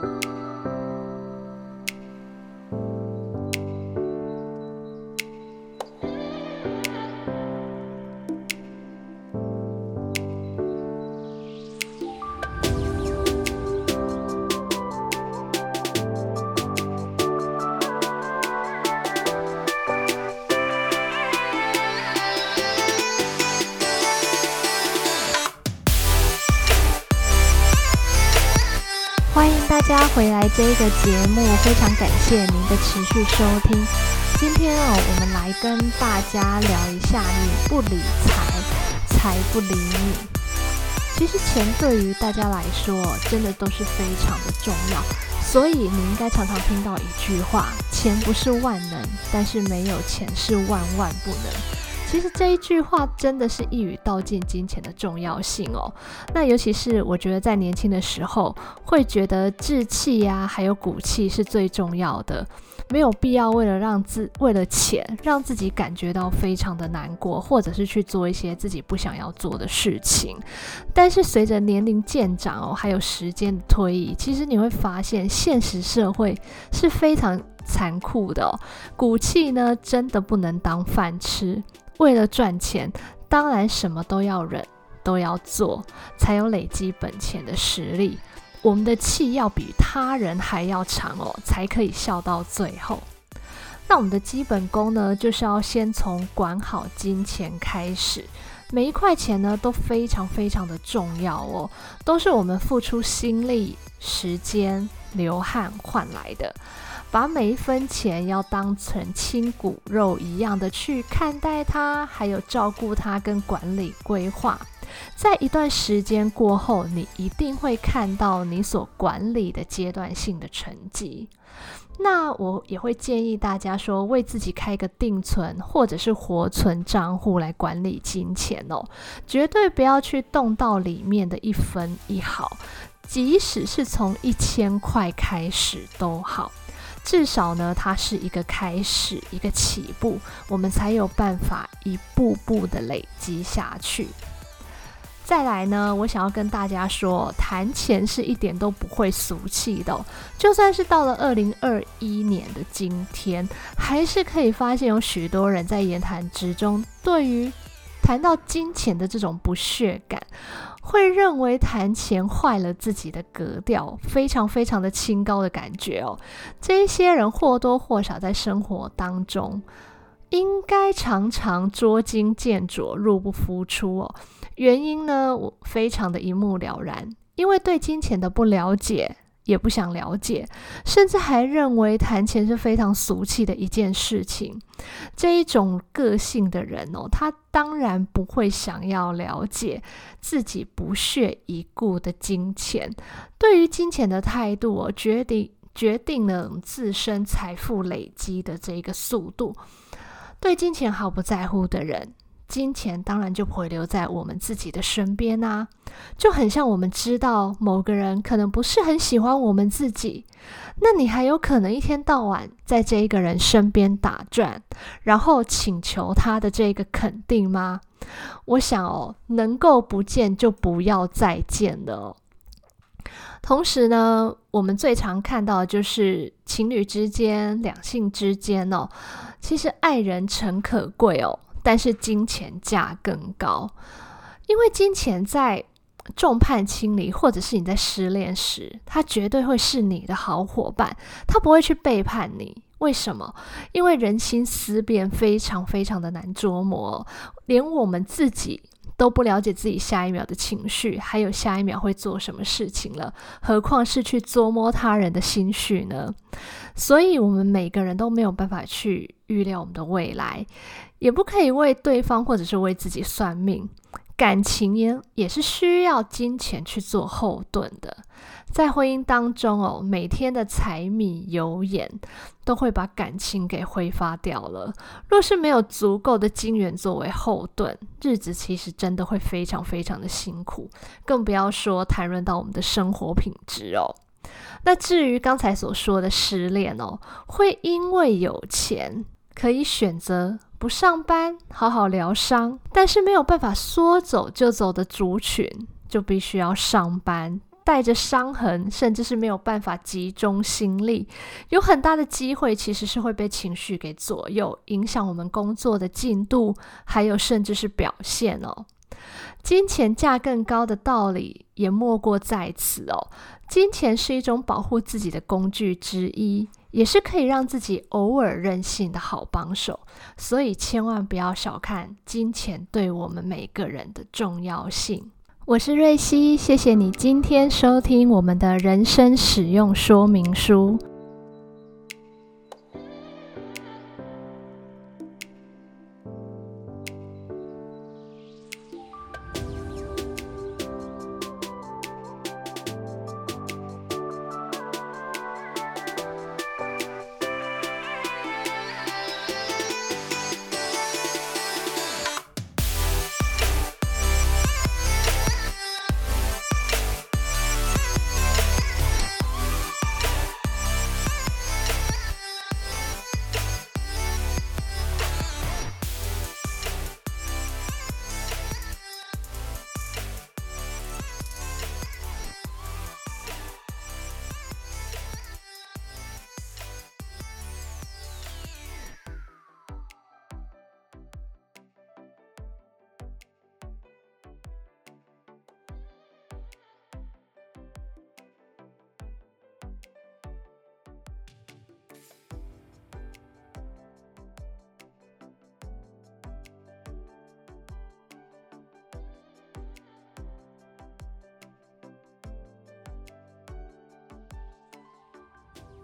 Bye. 欢迎大家回来这个节目，非常感谢您的持续收听。今天哦，我们来跟大家聊一下，你不理财，财不理你。其实钱对于大家来说，真的都是非常的重要。所以你应该常常听到一句话：钱不是万能，但是没有钱是万万不能。其实这一句话真的是一语道尽金钱的重要性哦。那尤其是我觉得在年轻的时候，会觉得志气呀，还有骨气是最重要的，没有必要为了让自为了钱让自己感觉到非常的难过，或者是去做一些自己不想要做的事情。但是随着年龄渐长哦，还有时间的推移，其实你会发现现实社会是非常残酷的，骨气呢真的不能当饭吃。为了赚钱，当然什么都要忍，都要做，才有累积本钱的实力。我们的气要比他人还要长哦，才可以笑到最后。那我们的基本功呢，就是要先从管好金钱开始。每一块钱呢，都非常非常的重要哦，都是我们付出心力、时间、流汗换来的。把每一分钱要当成亲骨肉一样的去看待它，还有照顾它跟管理规划，在一段时间过后，你一定会看到你所管理的阶段性的成绩。那我也会建议大家说，为自己开一个定存或者是活存账户来管理金钱哦，绝对不要去动到里面的一分一毫，即使是从一千块开始都好。至少呢，它是一个开始，一个起步，我们才有办法一步步的累积下去。再来呢，我想要跟大家说，谈钱是一点都不会俗气的。就算是到了二零二一年的今天，还是可以发现有许多人在言谈之中，对于谈到金钱的这种不屑感。会认为谈钱坏了自己的格调，非常非常的清高的感觉哦。这些人或多或少在生活当中，应该常常捉襟见肘、入不敷出哦。原因呢，我非常的一目了然，因为对金钱的不了解。也不想了解，甚至还认为谈钱是非常俗气的一件事情。这一种个性的人哦，他当然不会想要了解自己不屑一顾的金钱。对于金钱的态度哦，决定决定了自身财富累积的这个速度。对金钱毫不在乎的人。金钱当然就不会留在我们自己的身边啊，就很像我们知道某个人可能不是很喜欢我们自己，那你还有可能一天到晚在这一个人身边打转，然后请求他的这个肯定吗？我想哦，能够不见就不要再见了。同时呢，我们最常看到的就是情侣之间、两性之间哦，其实爱人诚可贵哦。但是金钱价更高，因为金钱在众叛亲离，或者是你在失恋时，他绝对会是你的好伙伴，他不会去背叛你。为什么？因为人心思变非常非常的难捉摸，连我们自己都不了解自己下一秒的情绪，还有下一秒会做什么事情了，何况是去捉摸他人的心绪呢？所以，我们每个人都没有办法去预料我们的未来。也不可以为对方或者是为自己算命，感情也也是需要金钱去做后盾的。在婚姻当中哦，每天的柴米油盐都会把感情给挥发掉了。若是没有足够的金元作为后盾，日子其实真的会非常非常的辛苦，更不要说谈论到我们的生活品质哦。那至于刚才所说的失恋哦，会因为有钱可以选择。不上班，好好疗伤，但是没有办法说走就走的族群，就必须要上班，带着伤痕，甚至是没有办法集中心力，有很大的机会其实是会被情绪给左右，影响我们工作的进度，还有甚至是表现哦。金钱价更高的道理也莫过在此哦。金钱是一种保护自己的工具之一，也是可以让自己偶尔任性的好帮手。所以千万不要小看金钱对我们每个人的重要性。我是瑞希，谢谢你今天收听我们的人生使用说明书。